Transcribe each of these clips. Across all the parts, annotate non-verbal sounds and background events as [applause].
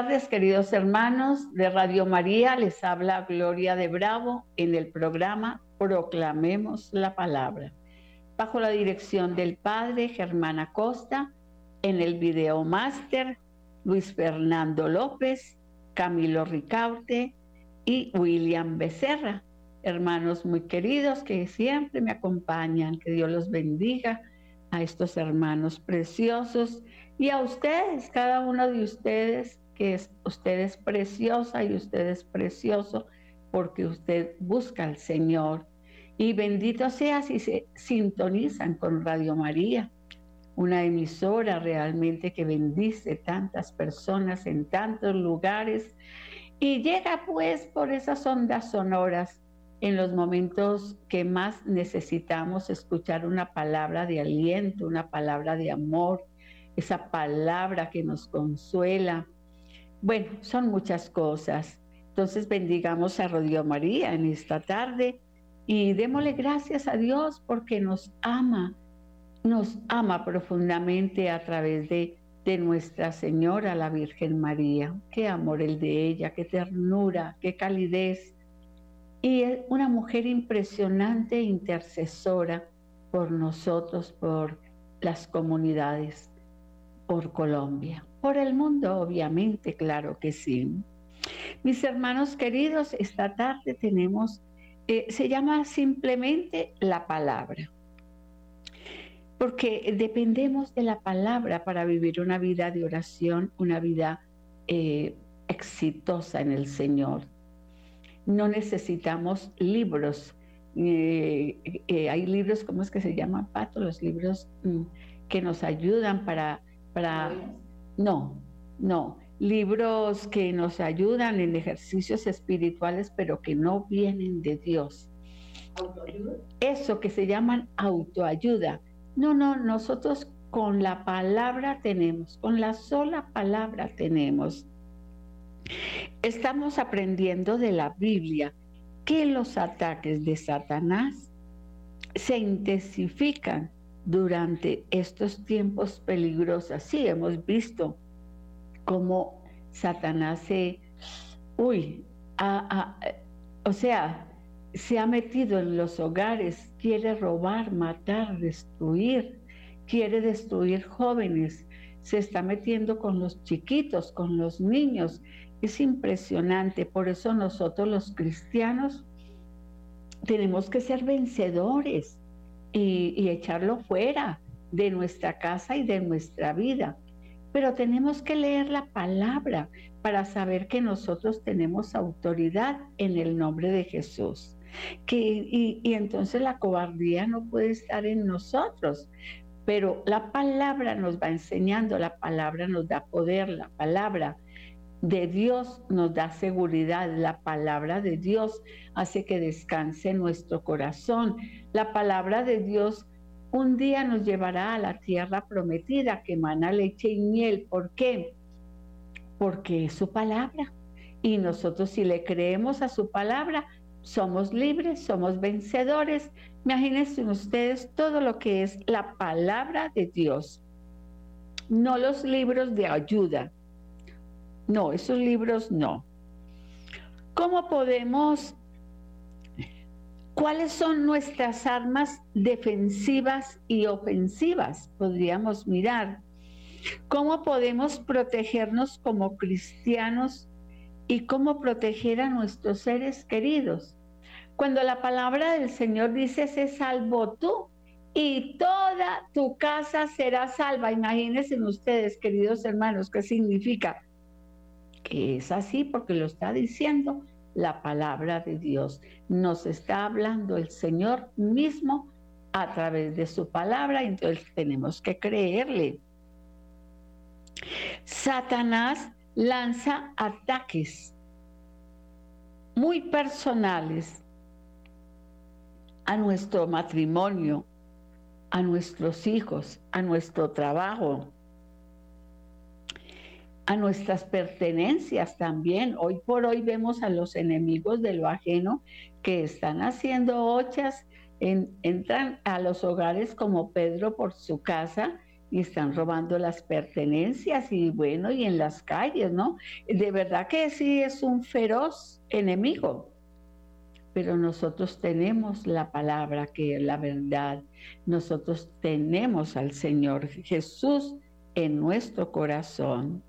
Tardes, queridos hermanos de Radio María. Les habla Gloria de Bravo en el programa Proclamemos la Palabra, bajo la dirección del Padre Germán Acosta, en el video máster Luis Fernando López, Camilo Ricaurte y William Becerra. Hermanos muy queridos que siempre me acompañan, que Dios los bendiga a estos hermanos preciosos y a ustedes, cada uno de ustedes, que es, usted es preciosa y usted es precioso porque usted busca al Señor. Y bendito sea si se sintonizan con Radio María, una emisora realmente que bendice tantas personas en tantos lugares y llega pues por esas ondas sonoras en los momentos que más necesitamos escuchar una palabra de aliento, una palabra de amor, esa palabra que nos consuela. Bueno, son muchas cosas. Entonces bendigamos a Radio María en esta tarde y démosle gracias a Dios porque nos ama, nos ama profundamente a través de, de Nuestra Señora, la Virgen María. Qué amor el de ella, qué ternura, qué calidez. Y es una mujer impresionante, intercesora por nosotros, por las comunidades por Colombia, por el mundo, obviamente, claro que sí. Mis hermanos queridos, esta tarde tenemos, eh, se llama simplemente la palabra, porque dependemos de la palabra para vivir una vida de oración, una vida eh, exitosa en el Señor. No necesitamos libros. Eh, hay libros, ¿cómo es que se llaman, Pato? Los libros mm, que nos ayudan para para... No, no. Libros que nos ayudan en ejercicios espirituales, pero que no vienen de Dios. ¿Autoayuda? Eso que se llaman autoayuda. No, no, nosotros con la palabra tenemos, con la sola palabra tenemos. Estamos aprendiendo de la Biblia que los ataques de Satanás se intensifican durante estos tiempos peligrosos. Sí, hemos visto cómo Satanás se, uy, o sea, se ha metido en los hogares, quiere robar, matar, destruir, quiere destruir jóvenes, se está metiendo con los chiquitos, con los niños. Es impresionante, por eso nosotros los cristianos tenemos que ser vencedores y, echarlo fuera de nuestra casa y de nuestra vida. Pero tenemos que leer la palabra para saber que nosotros tenemos autoridad en el nombre de Jesús. Que, y, y, entonces la cobardía no puede estar en nosotros, pero la palabra nos va enseñando, la palabra nos da poder, la palabra de Dios nos da seguridad, la palabra de Dios hace que descanse nuestro corazón, la palabra de Dios un día nos llevará a la tierra prometida que emana leche y miel. ¿Por qué? Porque es su palabra. Y nosotros si le creemos a su palabra, somos libres, somos vencedores. Imagínense ustedes todo lo que es la palabra de Dios, no los libros de ayuda, no, esos libros no. ¿Cómo podemos, cuáles son nuestras armas defensivas y ofensivas? Podríamos mirar. ¿Cómo podemos protegernos como cristianos y cómo proteger a nuestros seres queridos? Cuando la palabra del Señor dice, se salvo tú y toda tu casa será salva. Imagínense ustedes, queridos hermanos, qué significa que es así porque lo está diciendo la palabra de Dios. Nos está hablando el Señor mismo a través de su palabra, entonces tenemos que creerle. Satanás lanza ataques muy personales a nuestro matrimonio, a nuestros hijos, a nuestro trabajo, a nuestras pertenencias también. Hoy por hoy vemos a los enemigos de lo ajeno que están haciendo ochas, entran a los hogares como Pedro por su casa y están robando las pertenencias y bueno, y en las calles, ¿no? De verdad que sí es un feroz enemigo. Pero nosotros tenemos la palabra que es la verdad. Nosotros tenemos al Señor Jesús en nuestro corazón.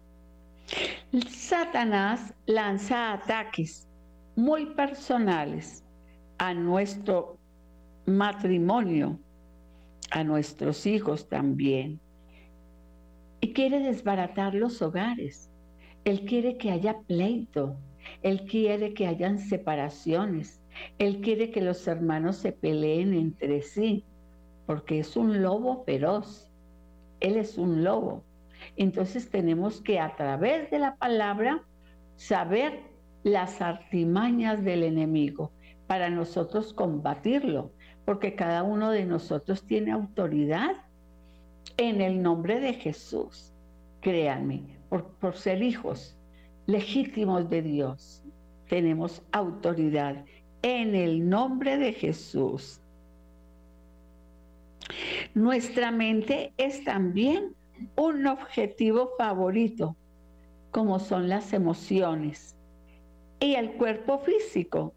Satanás lanza ataques muy personales a nuestro matrimonio, a nuestros hijos también. Y quiere desbaratar los hogares. Él quiere que haya pleito. Él quiere que hayan separaciones. Él quiere que los hermanos se peleen entre sí, porque es un lobo feroz. Él es un lobo. Entonces tenemos que a través de la palabra saber las artimañas del enemigo para nosotros combatirlo, porque cada uno de nosotros tiene autoridad en el nombre de Jesús. Créanme, por, por ser hijos legítimos de Dios, tenemos autoridad en el nombre de Jesús. Nuestra mente es también un objetivo favorito, como son las emociones y el cuerpo físico.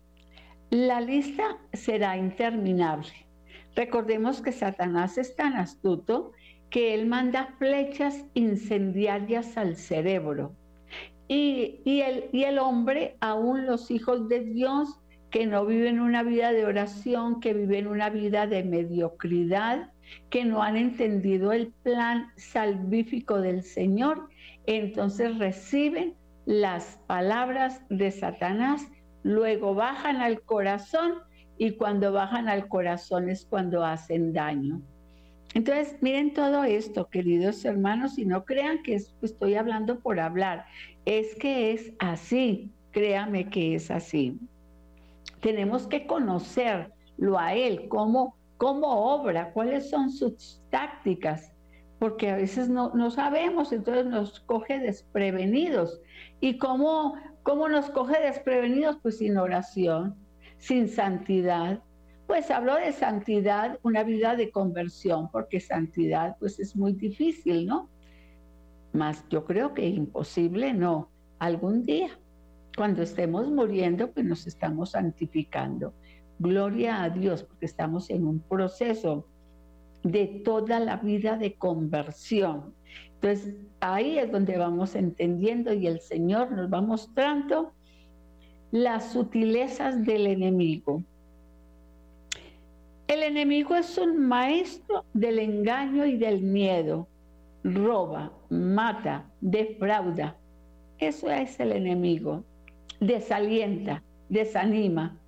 La lista será interminable. Recordemos que Satanás es tan astuto que él manda flechas incendiarias al cerebro. Y, el, y el hombre, aún los hijos de Dios, que no viven una vida de oración, que viven una vida de mediocridad, que no han entendido el plan salvífico del Señor, entonces reciben las palabras de Satanás, luego bajan al corazón y cuando bajan al corazón es cuando hacen daño. Entonces, miren todo esto, queridos hermanos, y no crean que estoy hablando por hablar, es que es así, créame que es así. Tenemos que conocerlo a Él, cómo cómo obra, cuáles son sus tácticas, porque a veces no, sabemos, entonces nos coge desprevenidos. ¿Y cómo, cómo nos coge desprevenidos? Pues sin oración, sin santidad. Pues hablo de santidad, una vida de conversión, porque santidad pues es muy difícil, ¿no? Más yo creo que imposible, no. Algún día, cuando estemos muriendo, pues nos estamos santificando. Gloria a Dios, porque estamos en un proceso de toda la vida de conversión. Entonces, ahí es donde vamos entendiendo y el Señor nos va mostrando las sutilezas del enemigo. El enemigo es un maestro del engaño y del miedo. Roba, mata, defrauda. Eso es el enemigo. Desalienta, desanima,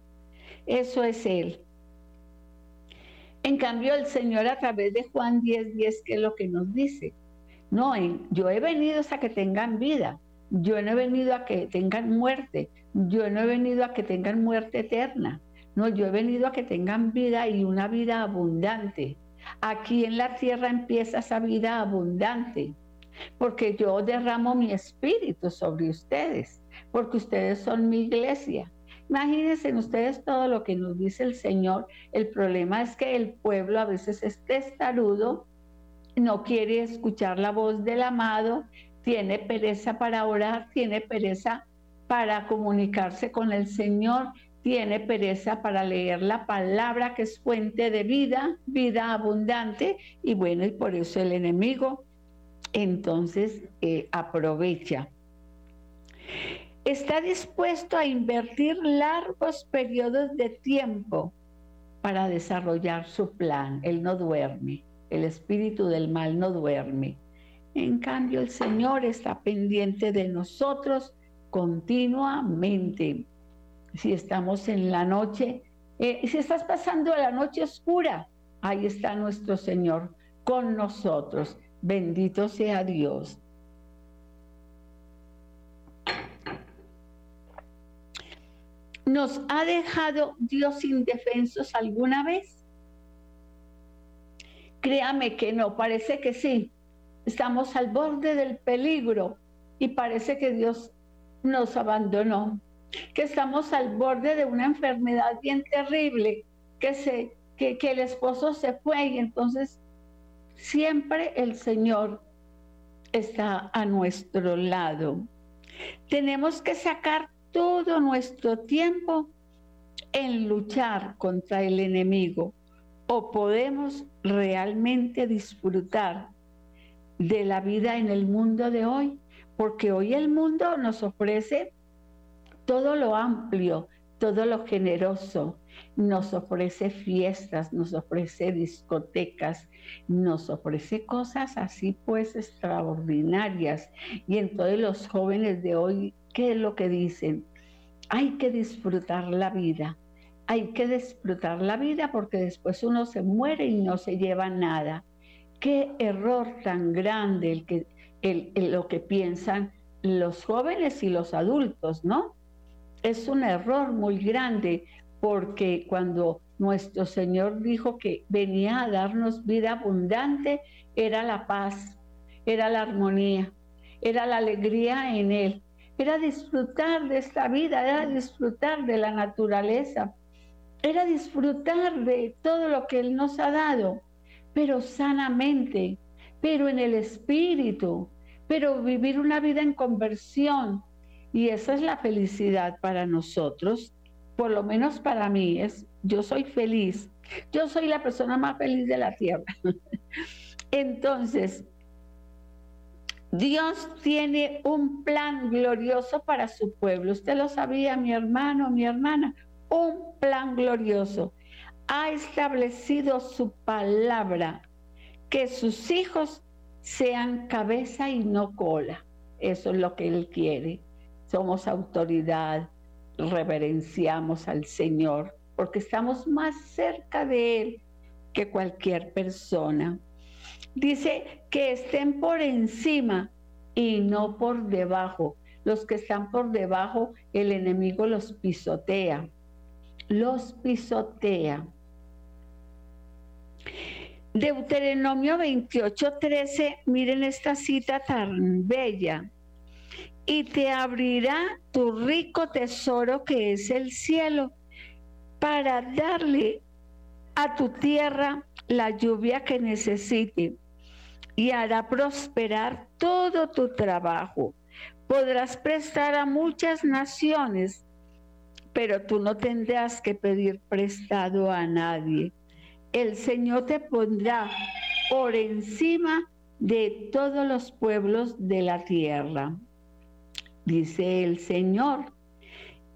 eso es Él. En cambio, el Señor a través de Juan 10, 10, ¿qué es lo que nos dice? No, yo he venido a que tengan vida, yo no he venido a que tengan muerte, yo no he venido a que tengan muerte eterna, no, yo he venido a que tengan vida y una vida abundante. Aquí en la tierra empieza esa vida abundante, porque yo derramo mi espíritu sobre ustedes, porque ustedes son mi iglesia. Imagínense ustedes todo lo que nos dice el Señor. El problema es que el pueblo a veces es testarudo, no quiere escuchar la voz del amado, tiene pereza para orar, tiene pereza para comunicarse con el Señor, tiene pereza para leer la palabra que es fuente de vida, vida abundante, y bueno, y por eso el enemigo entonces eh, aprovecha está dispuesto a invertir largos periodos de tiempo para desarrollar su plan. Él no duerme, el espíritu del mal no duerme. En cambio, el Señor está pendiente de nosotros continuamente. Si estamos en la noche, eh, si estás pasando la noche oscura, ahí está nuestro Señor con nosotros. Bendito sea Dios. ¿Nos ha dejado Dios indefensos alguna vez? Créame que no, parece que sí. Estamos al borde del peligro y parece que Dios nos abandonó, que estamos al borde de una enfermedad bien terrible, que, se, que, el esposo se fue y entonces siempre el Señor está a nuestro lado. Tenemos que sacar todo nuestro tiempo en luchar contra el enemigo o podemos realmente disfrutar de la vida en el mundo de hoy, porque hoy el mundo nos ofrece todo lo amplio, todo lo generoso, nos ofrece fiestas, nos ofrece discotecas, nos ofrece cosas así pues extraordinarias. Y entonces los jóvenes de hoy, ¿qué es lo que dicen? Hay que disfrutar la vida, hay que disfrutar la vida porque después uno se muere y no se lleva nada. Qué error tan grande el que, lo que piensan los jóvenes y los adultos, ¿no? Es un error muy grande porque cuando nuestro Señor dijo que venía a darnos vida abundante, era la paz, era la armonía, era la alegría en Él, era disfrutar de esta vida, era disfrutar de la naturaleza, era disfrutar de todo lo que Él nos ha dado, pero sanamente, pero en el espíritu, pero vivir una vida en conversión. Y esa es la felicidad para nosotros, por lo menos para mí, es yo soy feliz. Yo soy la persona más feliz de la tierra. [laughs] Entonces, Dios tiene un plan glorioso para su pueblo. Usted lo sabía, mi hermano, mi hermana un plan glorioso. Ha establecido su palabra, que sus hijos sean cabeza y no cola. Eso es lo que Él quiere. Somos autoridad, reverenciamos al Señor, porque estamos más cerca de Él que cualquier persona. Dice que estén por encima y no por debajo. Los que están por debajo, el enemigo los pisotea los pisotea. Deuteronomio 28:13, miren esta cita tan bella. Y te abrirá tu rico tesoro que es el cielo para darle a tu tierra la lluvia que necesite y hará prosperar todo tu trabajo. Podrás prestar a muchas naciones pero tú no tendrás que pedir prestado a nadie. El Señor te pondrá por encima de todos los pueblos de la tierra, dice el Señor,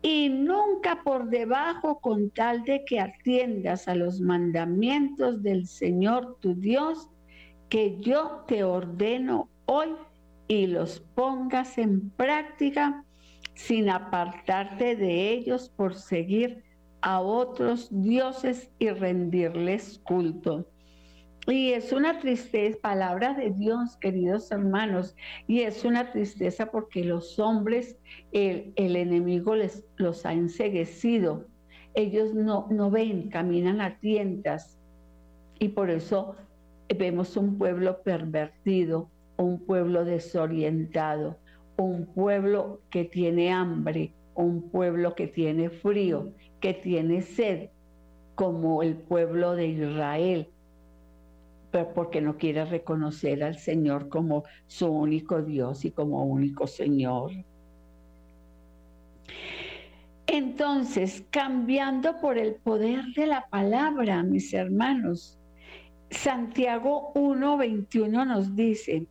y nunca por debajo con tal de que atiendas a los mandamientos del Señor tu Dios, que yo te ordeno hoy y los pongas en práctica sin apartarte de ellos por seguir a otros dioses y rendirles culto. Y es una tristeza, palabra de Dios, queridos hermanos, y es una tristeza porque los hombres, el, enemigo les, los ha enseguecido. Ellos no, no ven, caminan a tientas. Y por eso vemos un pueblo pervertido, un pueblo desorientado, un pueblo que tiene hambre, un pueblo que tiene frío, que tiene sed, como el pueblo de Israel, porque no quiere reconocer al Señor como su único Dios y como único Señor. Entonces, cambiando por el poder de la palabra, mis hermanos, Santiago 1.21 nos dice,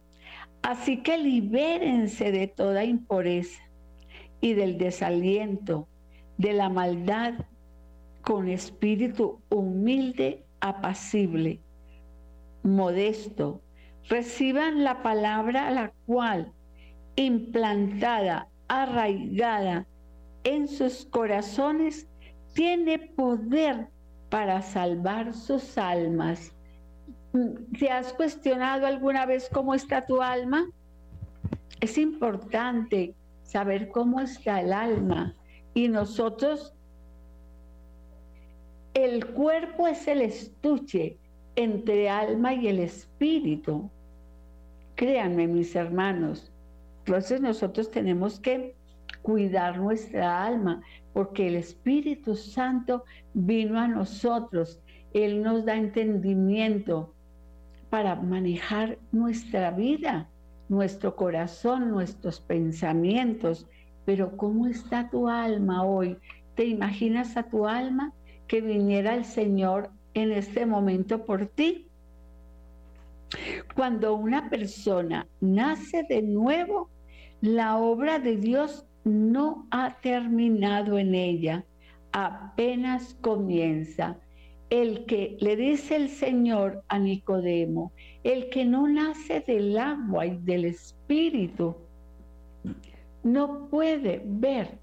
Así que libérense de toda impureza y del desaliento, de la maldad, con espíritu humilde, apacible, modesto. Reciban la palabra la cual, implantada, arraigada en sus corazones, tiene poder para salvar sus almas. ¿Te has cuestionado alguna vez cómo está tu alma? Es importante saber cómo está el alma. Y nosotros, el cuerpo es el estuche entre alma y el espíritu. Créanme, mis hermanos. Entonces nosotros tenemos que cuidar nuestra alma, porque el Espíritu Santo vino a nosotros. Él nos da entendimiento, para manejar nuestra vida, nuestro corazón, nuestros pensamientos. Pero ¿cómo está tu alma hoy? ¿Te imaginas a tu alma que viniera el Señor en este momento por ti? Cuando una persona nace de nuevo, la obra de Dios no ha terminado en ella, apenas comienza. El que le dice el Señor a Nicodemo, el que no nace del agua y del espíritu, no puede ver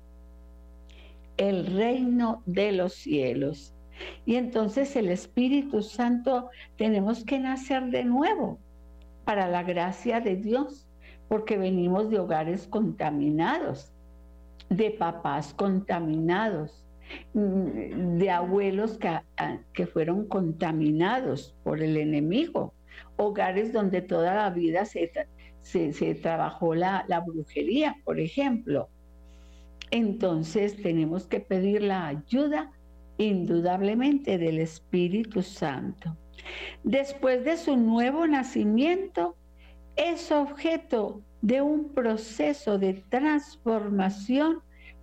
el reino de los cielos. Y entonces el Espíritu Santo tenemos que nacer de nuevo para la gracia de Dios, porque venimos de hogares contaminados, de papás contaminados, mm, de abuelos que, ah, que fueron contaminados por el enemigo, hogares donde toda la vida se, se, trabajó la, la brujería, por ejemplo. Entonces tenemos que pedir la ayuda indudablemente del Espíritu Santo. Después de su nuevo nacimiento, es objeto de un proceso de transformación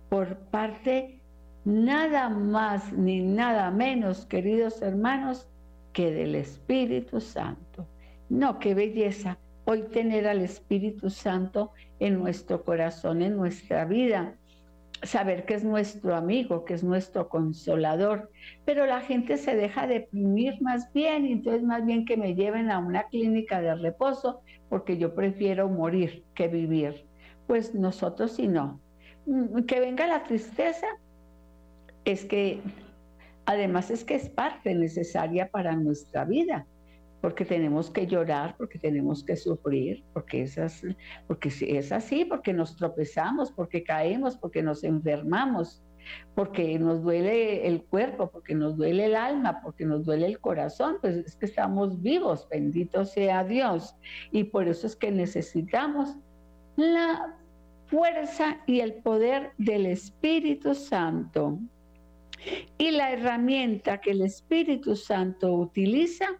por parte nada más ni nada menos, queridos hermanos, que del Espíritu Santo. No, qué belleza hoy tener al Espíritu Santo en nuestro corazón, en nuestra vida saber que es nuestro amigo, que es nuestro consolador, pero la gente se deja deprimir más bien, entonces más bien que me lleven a una clínica de reposo, porque yo prefiero morir que vivir. Pues nosotros si no. Mm, que venga la tristeza, es que además es que es parte necesaria para nuestra vida porque tenemos que llorar, porque tenemos que sufrir, porque es, así, porque es así, porque nos tropezamos, porque caemos, porque nos enfermamos, porque nos duele el cuerpo, porque nos duele el alma, porque nos duele el corazón, pues es que estamos vivos, bendito sea Dios. Y por eso es que necesitamos la fuerza y el poder del Espíritu Santo. Y la herramienta que el Espíritu Santo utiliza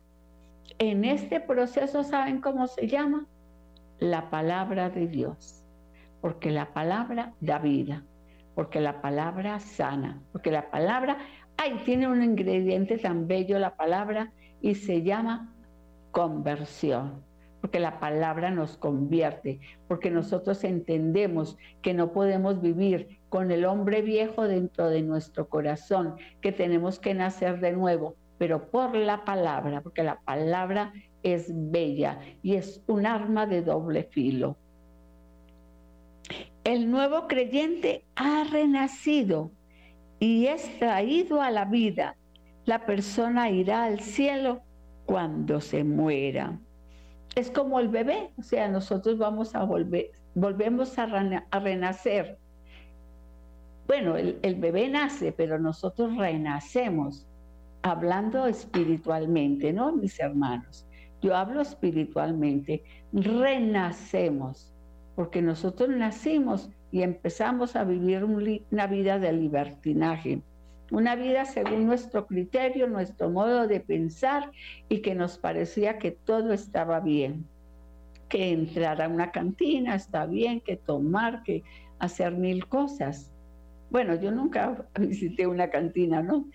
en este proceso, ¿saben cómo se llama? La palabra de Dios. Porque la palabra da vida, porque la palabra sana, porque la palabra, ay, tiene un ingrediente tan bello la palabra y se llama conversión porque la palabra nos convierte, porque nosotros entendemos que no podemos vivir con el hombre viejo dentro de nuestro corazón, que tenemos que nacer de nuevo, pero por la palabra, porque la palabra es bella y es un arma de doble filo. El nuevo creyente ha renacido y es traído a la vida. La persona irá al cielo cuando se muera. Es como el bebé, o sea, nosotros vamos a volver, volvemos a, renacer. Bueno, el bebé nace, pero nosotros renacemos hablando espiritualmente, ¿no, mis hermanos? Yo hablo espiritualmente, renacemos, porque nosotros nacimos y empezamos a vivir una vida de libertinaje, una vida según nuestro criterio, nuestro modo de pensar y que nos parecía que todo estaba bien, que entrar a una cantina está bien, que tomar, que hacer mil cosas. Bueno, yo nunca [laughs] visité una cantina, ¿no?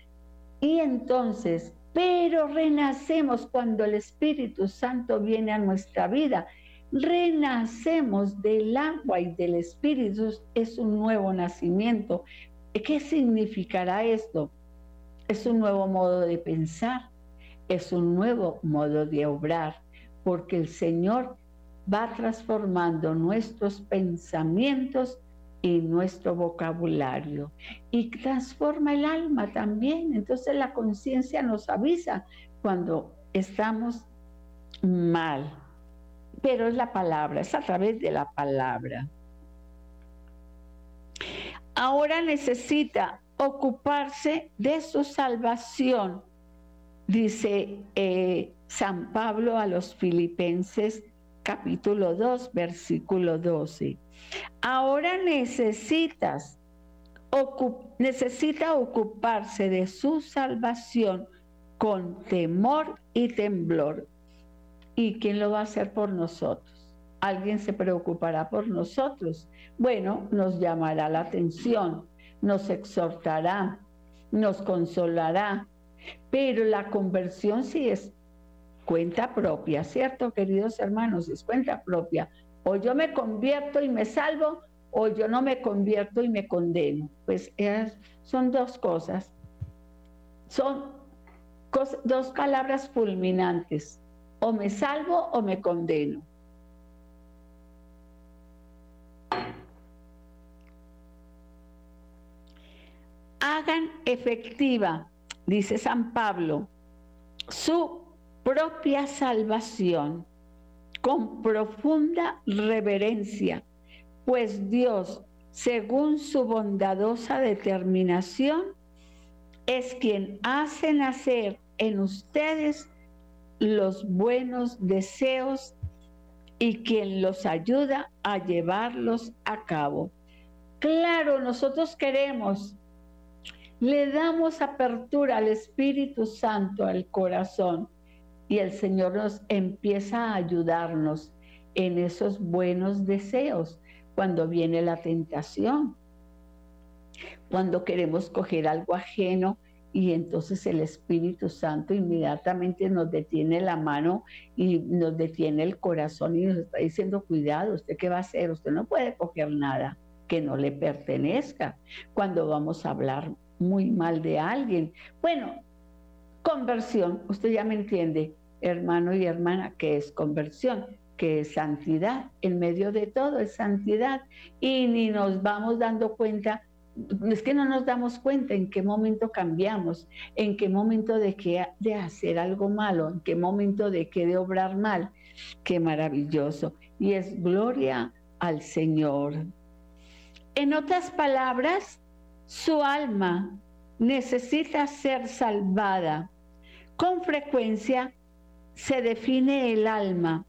Y entonces, pero renacemos cuando el Espíritu Santo viene a nuestra vida. Renacemos del agua y del Espíritu. Es un nuevo nacimiento. ¿Qué significará esto? Es un nuevo modo de pensar, es un nuevo modo de obrar, porque el Señor va transformando nuestros pensamientos y nuestro vocabulario y transforma el alma también. Entonces la conciencia nos avisa cuando estamos mal, pero es la palabra, es a través de la palabra. Ahora necesita ocuparse de su salvación, dice eh, San Pablo a los filipenses capítulo 2, versículo 12. Ahora necesitas, necesita ocuparse de su salvación con temor y temblor. ¿Y quién lo va a hacer por nosotros? ¿Alguien se preocupará por nosotros? Bueno, nos llamará la atención, nos exhortará, nos consolará, pero la conversión sí es cuenta propia, ¿cierto, queridos hermanos? Es cuenta propia. O yo me convierto y me salvo, o yo no me convierto y me condeno. Pues son dos cosas. Son dos palabras fulminantes. O me salvo o me condeno. Hagan efectiva, dice San Pablo, su propia salvación con profunda reverencia, pues Dios, según su bondadosa determinación, es quien hace nacer en ustedes los buenos deseos y quien los ayuda a llevarlos a cabo. Claro, nosotros queremos, le damos apertura al Espíritu Santo al corazón y el Señor nos empieza a ayudarnos en esos buenos deseos cuando viene la tentación, cuando queremos coger algo ajeno y entonces el Espíritu Santo inmediatamente nos detiene la mano y nos detiene el corazón y nos está diciendo, cuidado, ¿usted qué va a hacer? Usted no puede coger nada que no le pertenezca cuando vamos a hablar muy mal de alguien. Bueno, conversión, usted ya me entiende, hermano y hermana, que es conversión, que es santidad. En medio de todo es santidad. Y ni nos vamos dando cuenta, es que no nos damos cuenta en qué momento cambiamos, en qué momento de, que, de hacer algo malo, en qué momento de que de obrar mal. Qué maravilloso. Y es gloria al Señor. En otras palabras, su alma necesita ser salvada. Con frecuencia se define el alma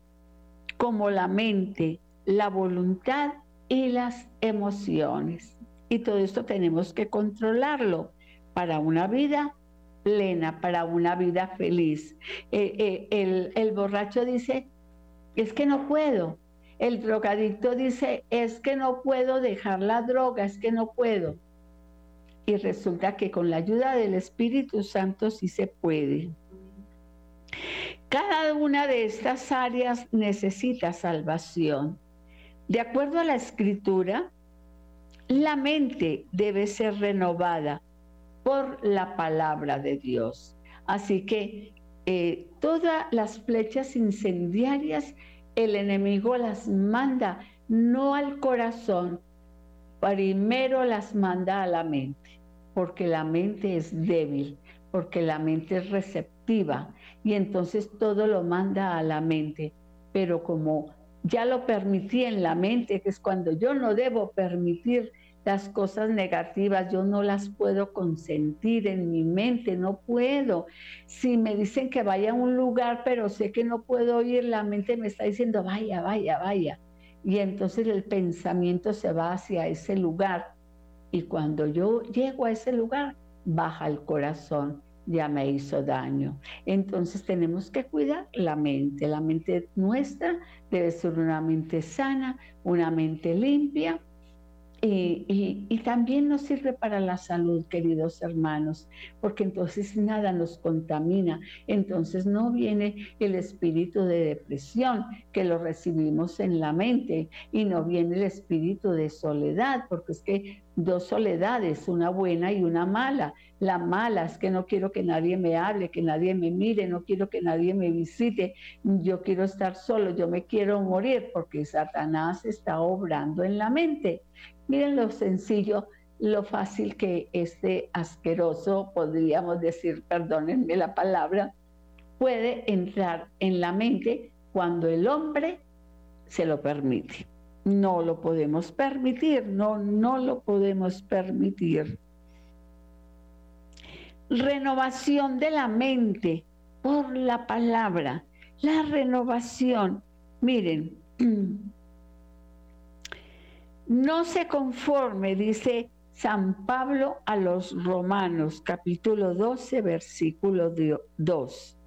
como la mente, la voluntad y las emociones. Y todo esto tenemos que controlarlo para una vida plena, para una vida feliz. Eh, eh, el, el borracho dice, es que no puedo. El drogadicto dice, es que no puedo dejar la droga, es que no puedo. Y resulta que con la ayuda del Espíritu Santo sí se puede. Cada una de estas áreas necesita salvación. De acuerdo a la escritura, la mente debe ser renovada por la palabra de Dios. Así que eh, todas las flechas incendiarias, el enemigo las manda no al corazón, primero las manda a la mente, porque la mente es débil, porque la mente es receptiva y entonces todo lo manda a la mente. Pero como ya lo permití en la mente, que es cuando yo no debo permitir las cosas negativas, yo no las puedo consentir en mi mente, no puedo. Si me dicen que vaya a un lugar, pero sé que no puedo ir, la mente me está diciendo, vaya, vaya, vaya. Y entonces el pensamiento se va hacia ese lugar. Y cuando yo llego a ese lugar, baja el corazón ya me hizo daño. Entonces tenemos que cuidar la mente. La mente nuestra debe ser una mente sana, una mente limpia, y, también nos sirve para la salud, queridos hermanos, porque entonces nada nos contamina, entonces no viene el espíritu de depresión que lo recibimos en la mente y no viene el espíritu de soledad, porque es que dos soledades, una buena y una mala. La mala es que no quiero que nadie me hable, que nadie me mire, no quiero que nadie me visite, yo quiero estar solo, yo me quiero morir porque Satanás está obrando en la mente. Miren lo sencillo, lo fácil que este asqueroso, podríamos decir, perdónenme la palabra, puede entrar en la mente cuando el hombre se lo permite. No lo podemos permitir, no, no lo podemos permitir. Renovación de la mente por la palabra. La renovación, miren, [clears throat] No se conforme, dice San Pablo a los Romanos, capítulo 12, versículo 2.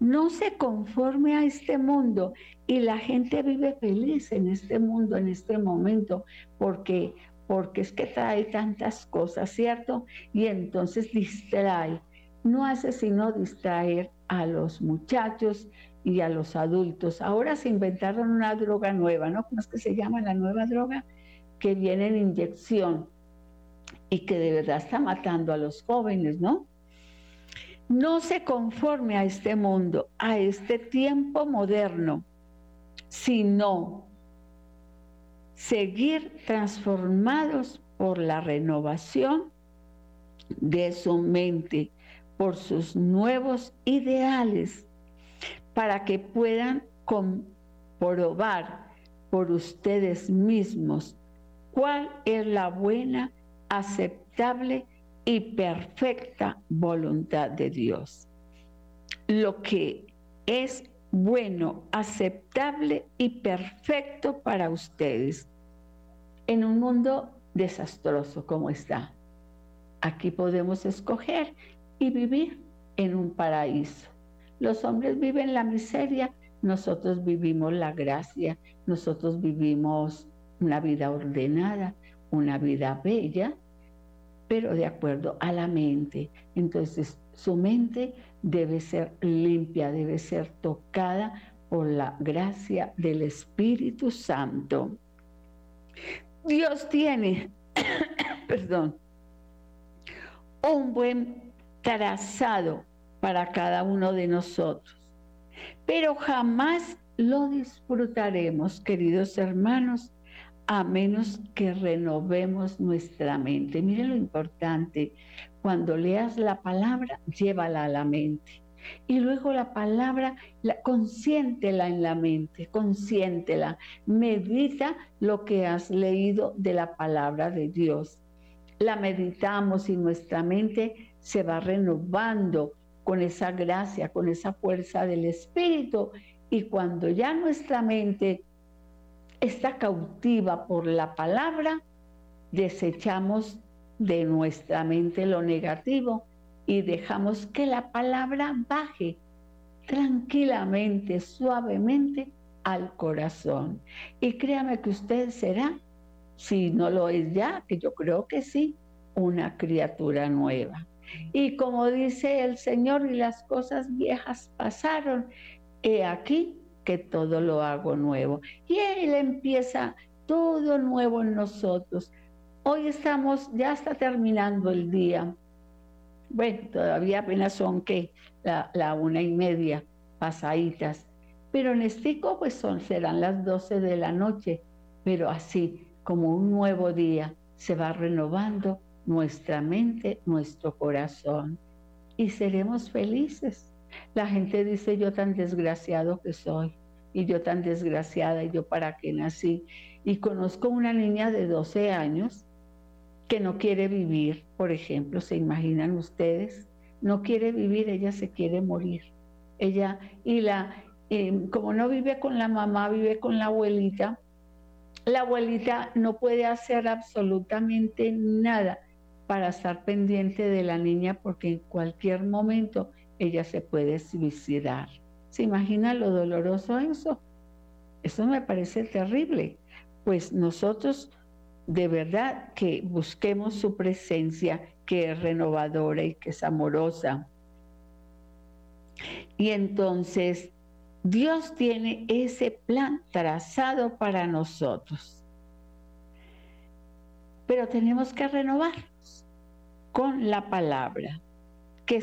No se conforme a este mundo y la gente vive feliz en este mundo, en este momento, porque porque es que trae tantas cosas, ¿cierto? Y entonces distrae. No hace sino distraer a los muchachos y a los adultos. Ahora se inventaron una droga nueva, ¿no? ¿Cómo es que se llama la nueva droga? Que viene en inyección y que de verdad está matando a los jóvenes, ¿no? No se conforme a este mundo, a este tiempo moderno, sino seguir transformados por la renovación de su mente, por sus nuevos ideales, para que puedan comprobar por ustedes mismos cuál es la buena, aceptable y perfecta voluntad de Dios. Lo que es bueno, aceptable y perfecto para ustedes en un mundo desastroso como está. Aquí podemos escoger y vivir en un paraíso. Los hombres viven la miseria, nosotros vivimos la gracia, nosotros vivimos una vida ordenada, una vida bella, pero de acuerdo a la mente. Entonces, su mente debe ser limpia, debe ser tocada por la gracia del Espíritu Santo. Dios tiene, [coughs] perdón, un buen trazado para cada uno de nosotros, pero jamás lo disfrutaremos, queridos hermanos, a menos que renovemos nuestra mente. Miren lo importante, cuando leas la palabra, llévala a la mente. Y luego la palabra, la, consiéntela en la mente, consiéntela, medita lo que has leído de la palabra de Dios. La meditamos y nuestra mente se va renovando con esa gracia, con esa fuerza del Espíritu. Y cuando ya nuestra mente está cautiva por la palabra, desechamos de nuestra mente lo negativo y dejamos que la palabra baje tranquilamente, suavemente al corazón. Y créame que usted será, si no lo es ya, que yo creo que sí, una criatura nueva. Y como dice el Señor, y las cosas viejas pasaron, he aquí que todo lo hago nuevo. Y Él empieza todo nuevo en nosotros. Hoy estamos, ya está terminando el día. Bueno, todavía apenas son que la, una y media pasaditas. Pero en Estico pues son, serán las 12 de la noche. Pero así como un nuevo día se va renovando nuestra mente, nuestro corazón. Y seremos felices. La gente dice yo tan desgraciado que soy. Y yo tan desgraciada y yo para qué nací. Y conozco una niña de 12 años que no quiere vivir, por ejemplo, ¿se imaginan ustedes? No quiere vivir, ella se quiere morir. Ella, y la, em, como no vive con la mamá, vive con la abuelita, la abuelita no puede hacer absolutamente nada para estar pendiente de la niña porque en cualquier momento ella se puede suicidar. ¿Se imagina lo doloroso eso? Eso me parece terrible. Pues nosotros de verdad que busquemos su presencia que es renovadora y que es amorosa. Y entonces Dios tiene ese plan trazado para nosotros. Pero tenemos que renovarnos con la palabra, que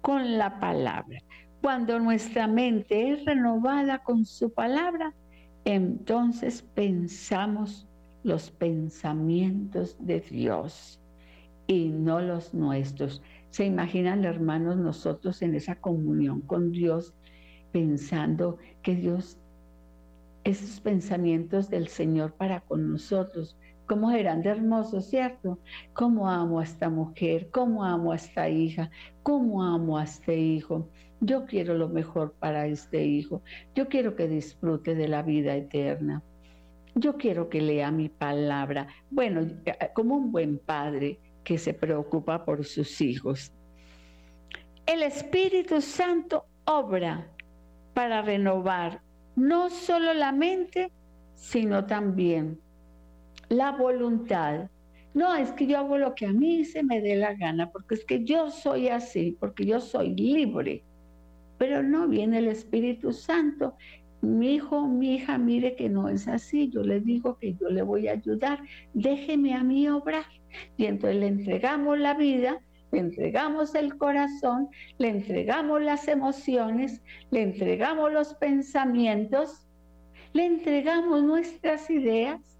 con la palabra. Cuando nuestra mente es renovada con su palabra, entonces pensamos los pensamientos de Dios y no los nuestros. ¿Se imaginan, hermanos, nosotros en esa comunión con Dios, pensando que Dios, esos pensamientos del Señor para con nosotros, cómo eran de hermosos, ¿cierto? Cómo amo a esta mujer, cómo amo a esta hija, cómo amo a este hijo. Yo quiero lo mejor para este hijo. Yo quiero que disfrute de la vida eterna. Yo quiero que lea mi palabra. Bueno, eh, como un buen padre que se preocupa por sus hijos. El Espíritu Santo obra para renovar no solo la mente, sino también la voluntad. No, es que yo hago lo que a mí se me dé la gana, porque es que yo soy así, porque yo soy libre. Pero no viene el Espíritu Santo. Mi hijo, mi hija, mire que no es así. Yo le digo que yo le voy a ayudar. Déjeme a mí obrar. Y entonces le entregamos la vida le entregamos el corazón, le entregamos las emociones, le entregamos los pensamientos, le entregamos nuestras ideas.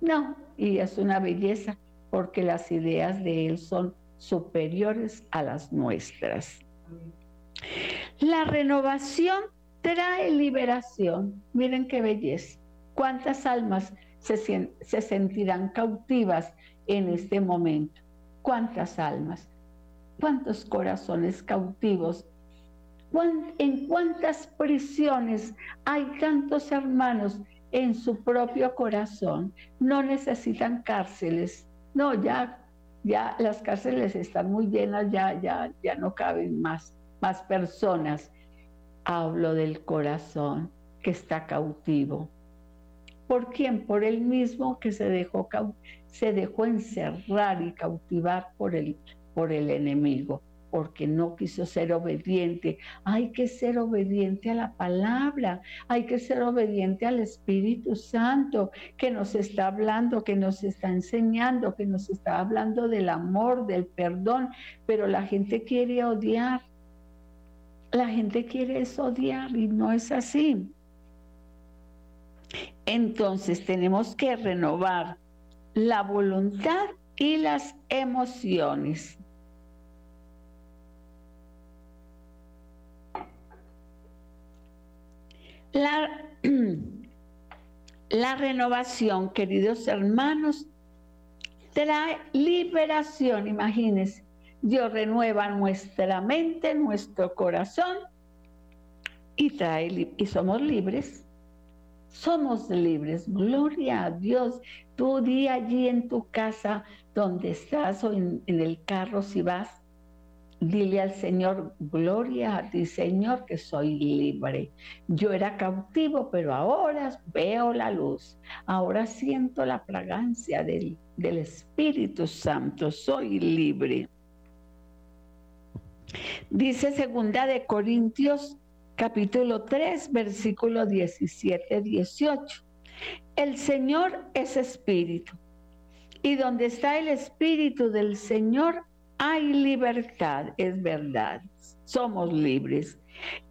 No, y es una belleza porque las ideas de Él son superiores a las nuestras. La renovación trae liberación. Miren qué belleza. ¿Cuántas almas se, se sentirán cautivas en este momento? ¿Cuántas almas? cuántos corazones cautivos, en cuántas prisiones hay tantos hermanos en su propio corazón. No necesitan cárceles. No, ya, ya las cárceles están muy llenas, ya, ya, ya no caben más, más personas. Hablo del corazón que está cautivo. ¿Por quién? Por el mismo que se dejó, se dejó encerrar y cautivar por el por el enemigo, porque no quiso ser obediente. Hay que ser obediente a la palabra, hay que ser obediente al Espíritu Santo que nos está hablando, que nos está enseñando, que nos está hablando del amor, del perdón, pero la gente quiere odiar. La gente quiere odiar y no es así. Entonces tenemos que renovar la voluntad y las emociones. La, [clears throat] la renovación, queridos hermanos, trae liberación. Imagínense, Dios renueva nuestra mente, nuestro corazón y trae y somos libres. Somos libres. Gloria a Dios. Tú di allí en tu casa donde estás o en el carro si vas Dile al Señor, gloria a ti, Señor, que soy libre. Yo era cautivo, pero ahora veo la luz. Ahora siento la fragancia del, del Espíritu Santo. Soy libre. Dice segunda de Corintios capítulo 3, versículo 17, 18. El Señor es espíritu. Y donde está el espíritu del Señor, hay libertad, es verdad, somos libres.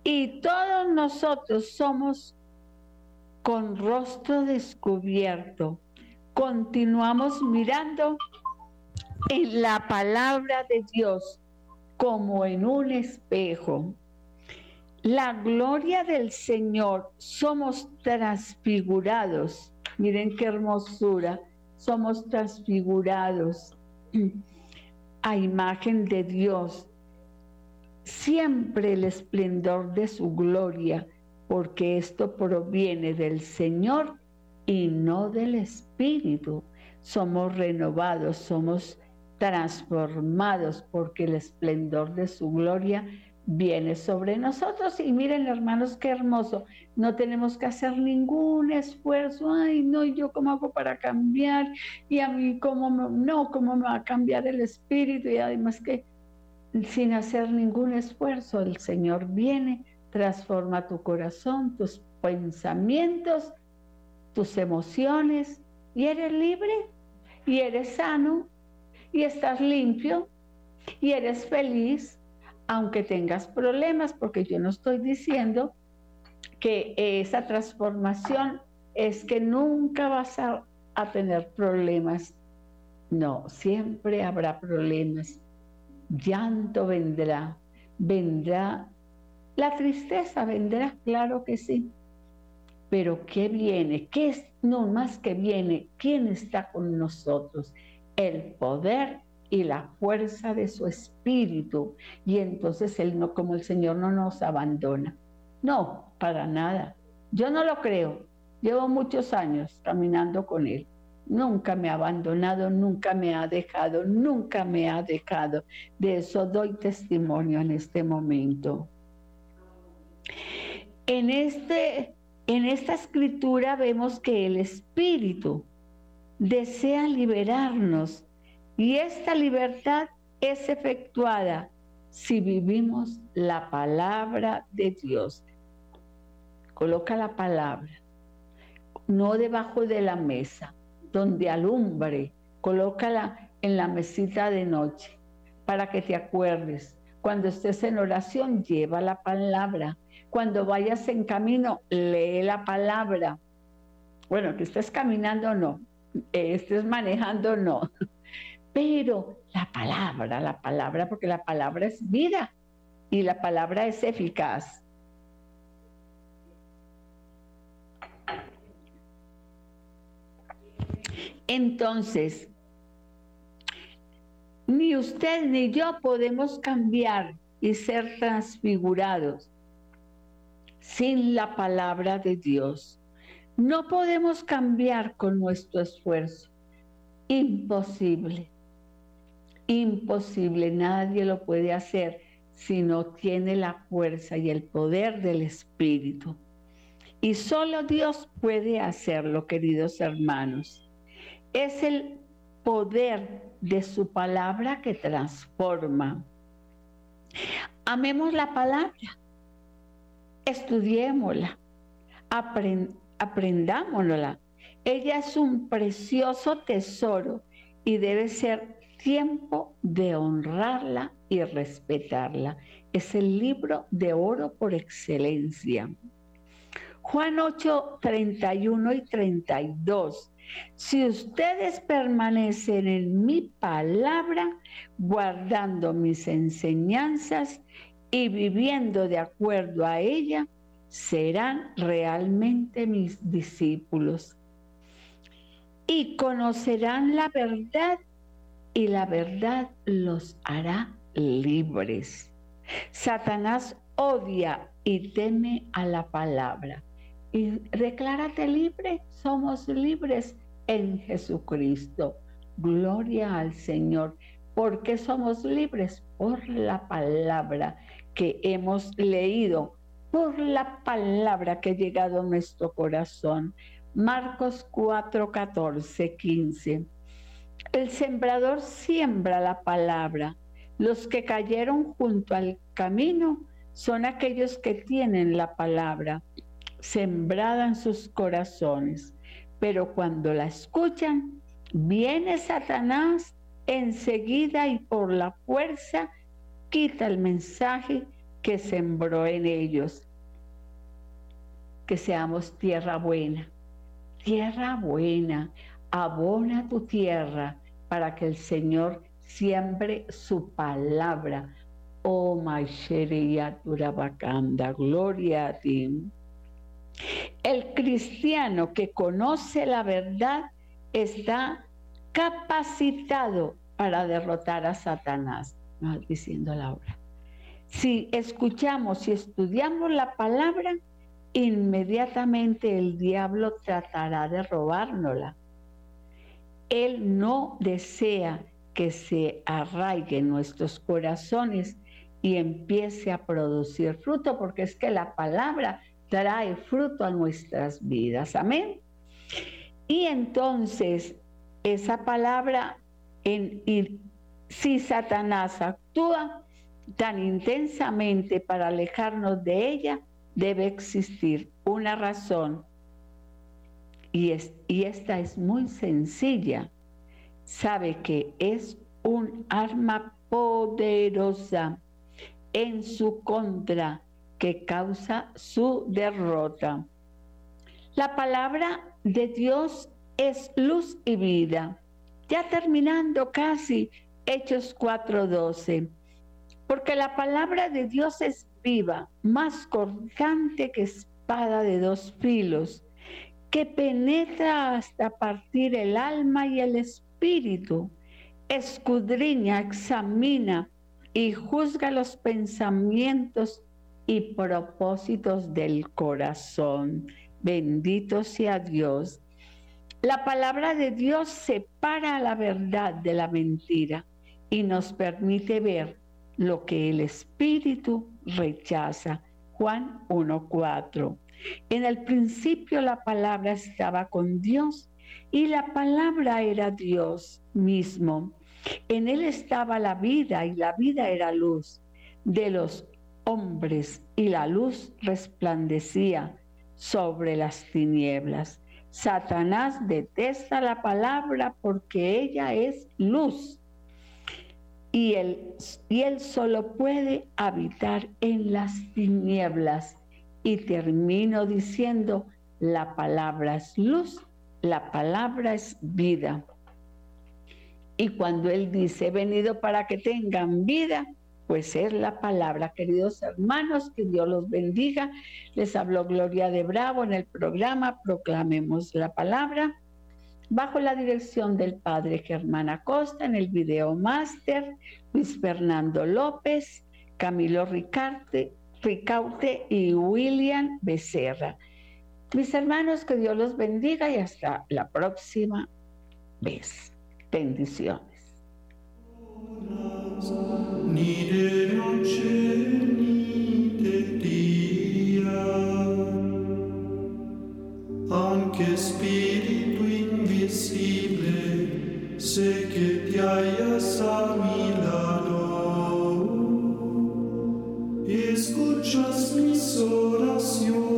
Y todos nosotros somos con rostro descubierto. Continuamos mirando en la palabra de Dios como en un espejo. La gloria del Señor, somos transfigurados. Miren qué hermosura, somos transfigurados [clears throat] a imagen de Dios, siempre el esplendor de su gloria, porque esto proviene del Señor y no del Espíritu. Somos renovados, somos transformados porque el esplendor de su gloria viene sobre nosotros. Y miren, hermanos, qué hermoso. No tenemos que hacer ningún esfuerzo. Ay, no, ¿yo cómo hago para cambiar? Y a mí, ¿cómo no? ¿Cómo me va a cambiar el espíritu? Y además que sin hacer ningún esfuerzo, el Señor viene, transforma tu corazón, tus pensamientos, tus emociones, y eres libre, y eres sano, y estás limpio, y eres feliz, aunque tengas problemas, porque yo no estoy diciendo que esa transformación es que nunca vas a, tener problemas. No, siempre habrá problemas. Llanto vendrá, vendrá, la tristeza vendrá, claro que sí. Pero ¿qué viene? ¿Qué es? No más que viene. ¿Quién está con nosotros? El poder y la fuerza de su espíritu. Y entonces Él no, como el Señor no nos abandona. No, para nada. Yo no lo creo. Llevo muchos años caminando con Él nunca me ha abandonado, nunca me ha dejado, nunca me ha dejado. De eso doy testimonio en este momento. En, este, en esta escritura vemos que el Espíritu desea liberarnos y esta libertad es efectuada si vivimos la palabra de Dios. Coloca la palabra, no debajo de la mesa, donde alumbre, colócala en la mesita de noche para que te acuerdes. Cuando estés en oración, lleva la palabra. Cuando vayas en camino, lee la palabra. Bueno, que estés caminando, no. Estés manejando, no. [laughs] Pero la palabra, la palabra, porque la palabra es vida y la palabra es eficaz. Entonces, ni usted ni yo podemos cambiar y ser transfigurados sin la palabra de Dios. No podemos cambiar con nuestro esfuerzo. Imposible. Imposible. Nadie lo puede hacer si no tiene la fuerza y el poder del Espíritu. Y solo Dios puede hacerlo, queridos hermanos es el poder de su palabra que transforma. Amemos la palabra, estudiémosla, aprendámosla. Ella es un precioso tesoro y debe ser tiempo de honrarla y respetarla. Es el libro de oro por excelencia. Juan 8, 31 y 32 si ustedes permanecen en mi palabra, guardando mis enseñanzas y viviendo de acuerdo a ella, serán realmente mis discípulos. Y conocerán la verdad y la verdad los hará libres. Satanás odia y teme a la palabra y declárate libre, somos libres en Jesucristo. Gloria al Señor. ¿Por qué somos libres? Por la palabra que hemos leído, por la palabra que ha llegado a nuestro corazón. Marcos 4, 14, 15. El sembrador siembra la palabra. Los que cayeron junto al camino son aquellos que tienen la palabra sembrada en sus corazones. Pero cuando la escuchan, viene Satanás enseguida y por la fuerza quita el mensaje que sembró en ellos. Que seamos tierra buena, tierra buena, abona tu tierra para que el Señor siembre su palabra. Oh, Turabakanda, gloria a ti. El cristiano que conoce la verdad está capacitado para derrotar a Satanás, diciendo Laura. Si escuchamos y estudiamos la palabra, inmediatamente el diablo tratará de robárnosla. Él no desea que se arraigue en nuestros corazones y empiece a producir fruto, porque es que la palabra trae fruto a nuestras vidas. Amén. Y entonces esa palabra, si Satanás actúa tan intensamente para alejarnos de ella, debe existir una razón. Y, es, y esta es muy sencilla. Sabe que es un arma poderosa en su contra que causa su derrota. La palabra de Dios es luz y vida. Ya terminando casi Hechos 4:12. Porque la palabra de Dios es viva, más cortante que espada de dos filos, que penetra hasta partir el alma y el espíritu, escudriña, examina y juzga los pensamientos y propósitos del corazón. Bendito sea Dios. La palabra de Dios separa la verdad de la mentira y nos permite ver lo que el Espíritu rechaza. Juan 1.4. En el principio la palabra estaba con Dios y la palabra era Dios mismo. En él estaba la vida y la vida era luz de los hombres y la luz resplandecía sobre las tinieblas. Satanás detesta la palabra porque ella es luz y él, y él solo puede habitar en las tinieblas. Y termino diciendo, la palabra es luz, la palabra es vida. Y cuando Él dice, he venido para que tengan vida, pues es la palabra. Queridos hermanos, que Dios los bendiga. Les habló Gloria de Bravo en el programa Proclamemos la Palabra, bajo la dirección del Padre Germán Acosta en el video máster, Luis Fernando López, Camilo Ricarte, Ricaute y William Becerra. Mis hermanos, que Dios los bendiga y hasta la próxima vez. Bendiciones. Ni de noche ni de día, aunque espíritu invisible, sé que te hayas a mi lado, Jesus ansioso.